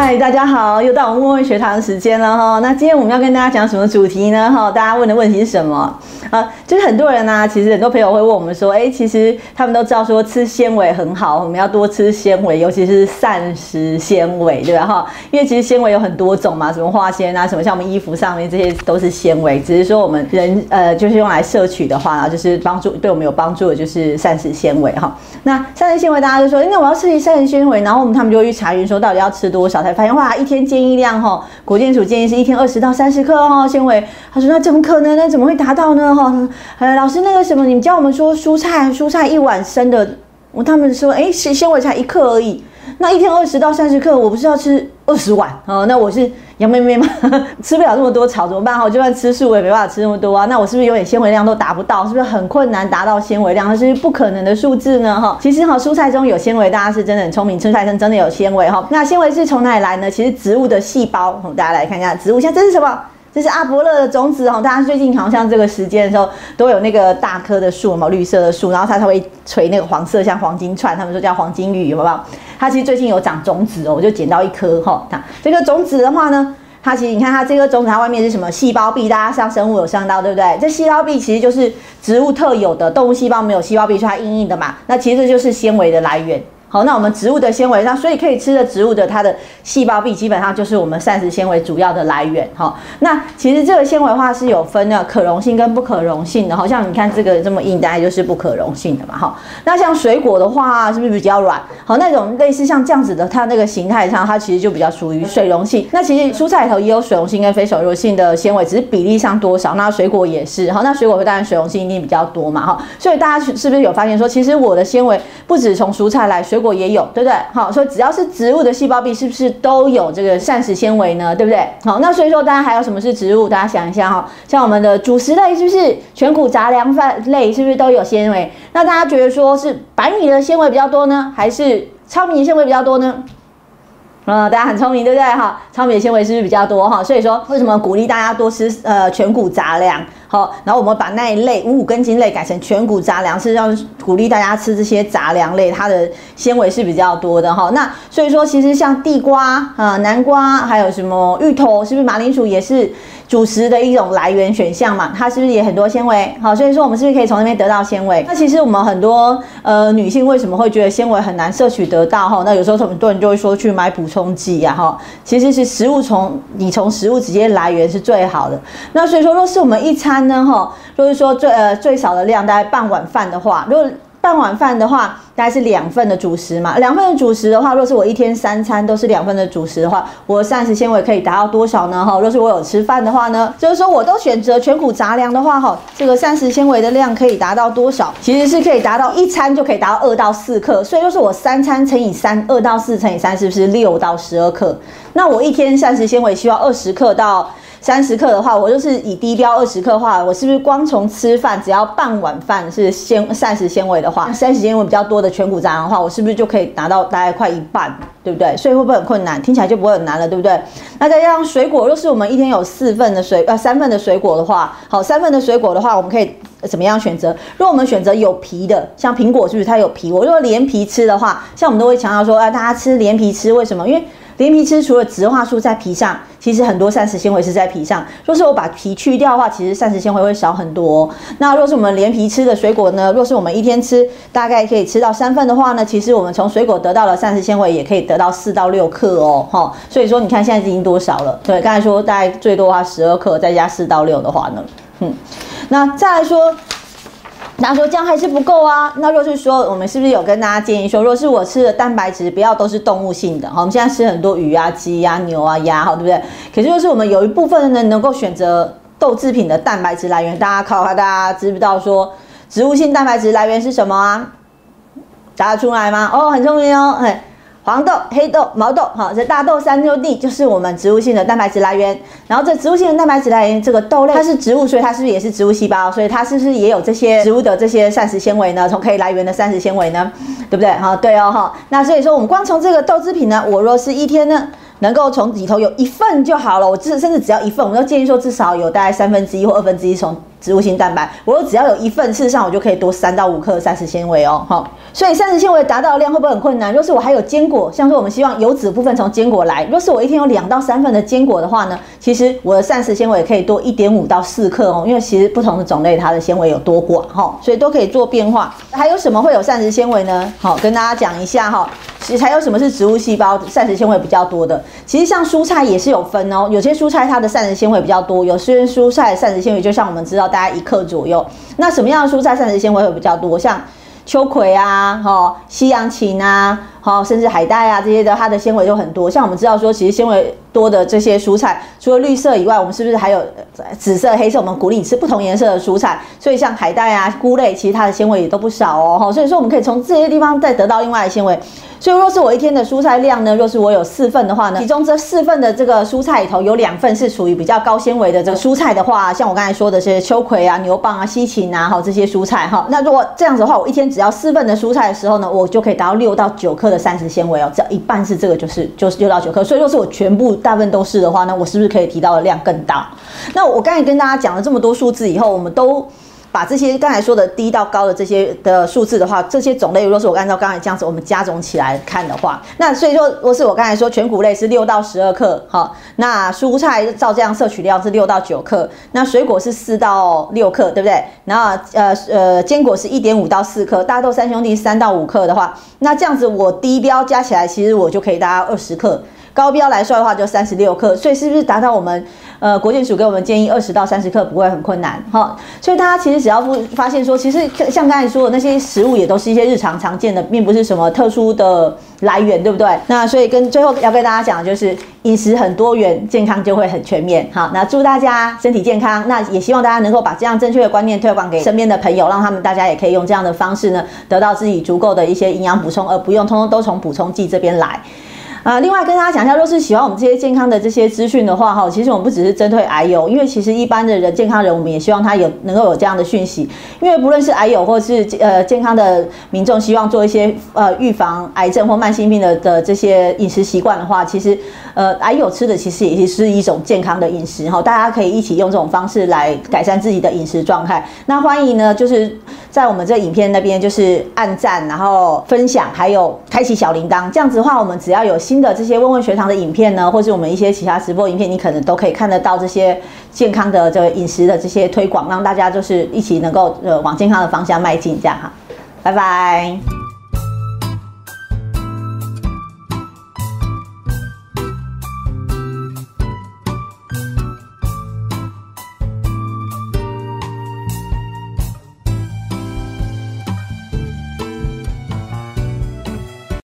嗨，大家好，又到我们问问学堂的时间了哈。那今天我们要跟大家讲什么主题呢？哈，大家问的问题是什么？啊，就是很多人呢，其实很多朋友会问我们说，哎，其实他们都知道说吃纤维很好，我们要多吃纤维，尤其是膳食纤维，对吧？哈，因为其实纤维有很多种嘛，什么化纤啊，什么像我们衣服上面这些都是纤维，只是说我们人呃就是用来摄取的话，就是帮助对我们有帮助的就是膳食纤维哈。那膳食纤维大家就说，哎那我要吃一膳食纤维，然后我们他们就会去查询说到底要吃多少，才发现哇，一天建议量哈，国健署建议是一天二十到三十克哦纤维。他说那怎么可能呢？怎么会达到呢？哈，呃，老师那个什么，你教我们说蔬菜，蔬菜一碗生的，我他们说，哎，是纤维才一克而已，那一天二十到三十克，我不是要吃二十碗哦？那我是杨妹妹吗？吃不了那么多草怎么办？哈，就算吃素我也没办法吃那么多啊。那我是不是有点纤维量都达不到？是不是很困难达到纤维量？它是不可能的数字呢？哈，其实哈，蔬菜中有纤维，大家是真的很聪明，蔬菜中真的有纤维哈。那纤维是从哪里来呢？其实植物的细胞，大家来看一下，植物像这是什么？这是阿伯勒的种子哦，大家最近好像这个时间的时候都有那个大棵的树嘛，绿色的树，然后它才会垂那个黄色像黄金串，他们说叫黄金玉，好不好？它其实最近有长种子哦，我就捡到一颗哈。它这个种子的话呢，它其实你看它这个种子，它外面是什么细胞壁？大家上生物有上到对不对？这细胞壁其实就是植物特有的，动物细胞没有细胞壁，所以它硬硬的嘛。那其实就是纤维的来源。好，那我们植物的纤维，那所以可以吃的植物的它的细胞壁基本上就是我们膳食纤维主要的来源。哈，那其实这个纤维化是有分的可溶性跟不可溶性的。好像你看这个这么硬，大概就是不可溶性的嘛。哈，那像水果的话，是不是比较软？好，那种类似像这样子的，它那个形态上，它其实就比较属于水溶性。那其实蔬菜里头也有水溶性跟非水溶性的纤维，只是比例上多少。那水果也是。好，那水果当然水溶性一定比较多嘛。哈，所以大家是不是有发现说，其实我的纤维不止从蔬菜来，水水果也有，对不对？好，所以只要是植物的细胞壁，是不是都有这个膳食纤维呢？对不对？好，那所以说大家还有什么是植物？大家想一下哈，像我们的主食类，是不是全谷杂粮饭类，是不是都有纤维？那大家觉得说是白米的纤维比较多呢，还是糙米的纤维比较多呢？嗯，大家很聪明，对不对？哈，糙米的纤维是不是比较多？哈，所以说为什么鼓励大家多吃呃全谷杂粮？好，然后我们把那一类五谷根茎类改成全谷杂粮，是让鼓励大家吃这些杂粮类，它的纤维是比较多的哈。那所以说，其实像地瓜啊、南瓜，还有什么芋头，是不是马铃薯也是主食的一种来源选项嘛？它是不是也很多纤维？好，所以说我们是不是可以从那边得到纤维？那其实我们很多呃女性为什么会觉得纤维很难摄取得到哈？那有时候很多人就会说去买补充剂呀哈。其实是食物从你从食物直接来源是最好的。那所以说，若是我们一餐呢，哈，就是说最呃最少的量大概半碗饭的话，如果半碗饭的话，大概是两份的主食嘛。两份的主食的话，若是我一天三餐都是两份的主食的话，我膳食纤维可以达到多少呢？哈，若是我有吃饭的话呢，就是说我都选择全谷杂粮的话，哈，这个膳食纤维的量可以达到多少？其实是可以达到一餐就可以达到二到四克，所以就是我三餐乘以三，二到四乘以三，是不是六到十二克？那我一天膳食纤维需要二十克到。三十克的话，我就是以低标二十克的话，我是不是光从吃饭只要半碗饭是纤膳食纤维的话，膳食纤维比较多的全谷杂粮的话，我是不是就可以拿到大概快一半，对不对？所以会不会很困难？听起来就不会很难了，对不对？那再加上水果，若是我们一天有四份的水呃三份的水果的话，好，三份的水果的话，我们可以怎么样选择？如果我们选择有皮的，像苹果是不是它有皮？我如果连皮吃的话，像我们都会强调说，啊，大家吃连皮吃，为什么？因为连皮吃除了植化素在皮上，其实很多膳食纤维是在皮上。若是我把皮去掉的话，其实膳食纤维会少很多。那若是我们连皮吃的水果呢？若是我们一天吃大概可以吃到三份的话呢，其实我们从水果得到的膳食纤维也可以得到四到六克哦，哈。所以说你看现在已经多少了？对，刚才说大概最多的话十二克，再加四到六的话呢，嗯，那再来说。那说这样还是不够啊？那若是说我们是不是有跟大家建议说，若是我吃的蛋白质不要都是动物性的，好，我们现在吃很多鱼啊、鸡啊、牛啊、鸭，好，对不对？可是若是我们有一部分人能够选择豆制品的蛋白质来源，大家考考大家知不知道说植物性蛋白质来源是什么啊？答得出来吗？哦，很聪明哦，嘿。黄豆、黑豆、毛豆，哈，这大豆三六 D 就是我们植物性的蛋白质来源。然后这植物性的蛋白质来源，这个豆类它是植物，所以它是不是也是植物细胞？所以它是不是也有这些植物的这些膳食纤维呢？从可以来源的膳食纤维呢？对不对？哈，对哦，哈。那所以说，我们光从这个豆制品呢，我若是一天呢，能够从里头有一份就好了，我至甚至只要一份，我都建议说至少有大概三分之一或二分之一从植物性蛋白，我只要有一份，事实上我就可以多三到五克膳食纤维哦，哈。所以膳食纤维达到量会不会很困难？若是我还有坚果，像说我们希望油脂部分从坚果来，若是我一天有两到三份的坚果的话呢，其实我的膳食纤维可以多一点五到四克哦，因为其实不同的种类它的纤维有多寡哈，所以都可以做变化。还有什么会有膳食纤维呢？好，跟大家讲一下哈。其实还有什么是植物细胞膳食纤维比较多的？其实像蔬菜也是有分哦，有些蔬菜它的膳食纤维比较多，有些蔬菜膳食纤维就像我们知道大概一克左右。那什么样的蔬菜膳食纤维会比较多？像秋葵啊，哈，西洋芹啊，哦，甚至海带啊这些的，它的纤维就很多。像我们知道说，其实纤维多的这些蔬菜，除了绿色以外，我们是不是还有紫色、黑色？我们鼓励你吃不同颜色的蔬菜。所以像海带啊、菇类，其实它的纤维也都不少哦，哈。所以说我们可以从这些地方再得到另外的纤维。所以，若是我一天的蔬菜量呢，若是我有四份的话呢，其中这四份的这个蔬菜里头有两份是属于比较高纤维的这个蔬菜的话，像我刚才说的是秋葵啊、牛蒡啊、西芹啊，哈这些蔬菜哈。那如果这样子的话，我一天只要四份的蔬菜的时候呢，我就可以达到六到九克的膳食纤维哦，只要一半是这个，就是就是六到九克。所以，若是我全部大部分都是的话，那我是不是可以提到的量更大？那我刚才跟大家讲了这么多数字以后，我们都。把这些刚才说的低到高的这些的数字的话，这些种类，如果是我按照刚才这样子，我们加总起来看的话，那所以说，如果是我刚才说全谷类是六到十二克，好，那蔬菜照这样摄取量是六到九克，那水果是四到六克，对不对？然后呃呃，坚果是一点五到四克，大豆三兄弟三到五克的话，那这样子我低标加起来，其实我就可以大概二十克。高标来说的话，就三十六克，所以是不是达到我们呃国健署给我们建议二十到三十克不会很困难哈？所以大家其实只要不发现说，其实像刚才说的那些食物也都是一些日常常见的，并不是什么特殊的来源，对不对？那所以跟最后要跟大家讲的就是饮食很多元，健康就会很全面。好，那祝大家身体健康，那也希望大家能够把这样正确的观念推广给身边的朋友，让他们大家也可以用这样的方式呢，得到自己足够的一些营养补充，而不用通通都从补充剂这边来。啊，另外跟大家讲一下，若是喜欢我们这些健康的这些资讯的话，哈，其实我们不只是针对癌友，因为其实一般的人健康人，我们也希望他有能够有这样的讯息，因为不论是癌友或是呃健康的民众，希望做一些呃预防癌症或慢性病的的这些饮食习惯的话，其实呃癌友吃的其实也是一种健康的饮食哈，大家可以一起用这种方式来改善自己的饮食状态。那欢迎呢，就是在我们这影片那边就是按赞，然后分享，还有开启小铃铛，这样子的话，我们只要有新的这些问问学堂的影片呢，或是我们一些其他直播影片，你可能都可以看得到这些健康的这个饮食的这些推广，让大家就是一起能够呃往健康的方向迈进，这样哈，拜拜。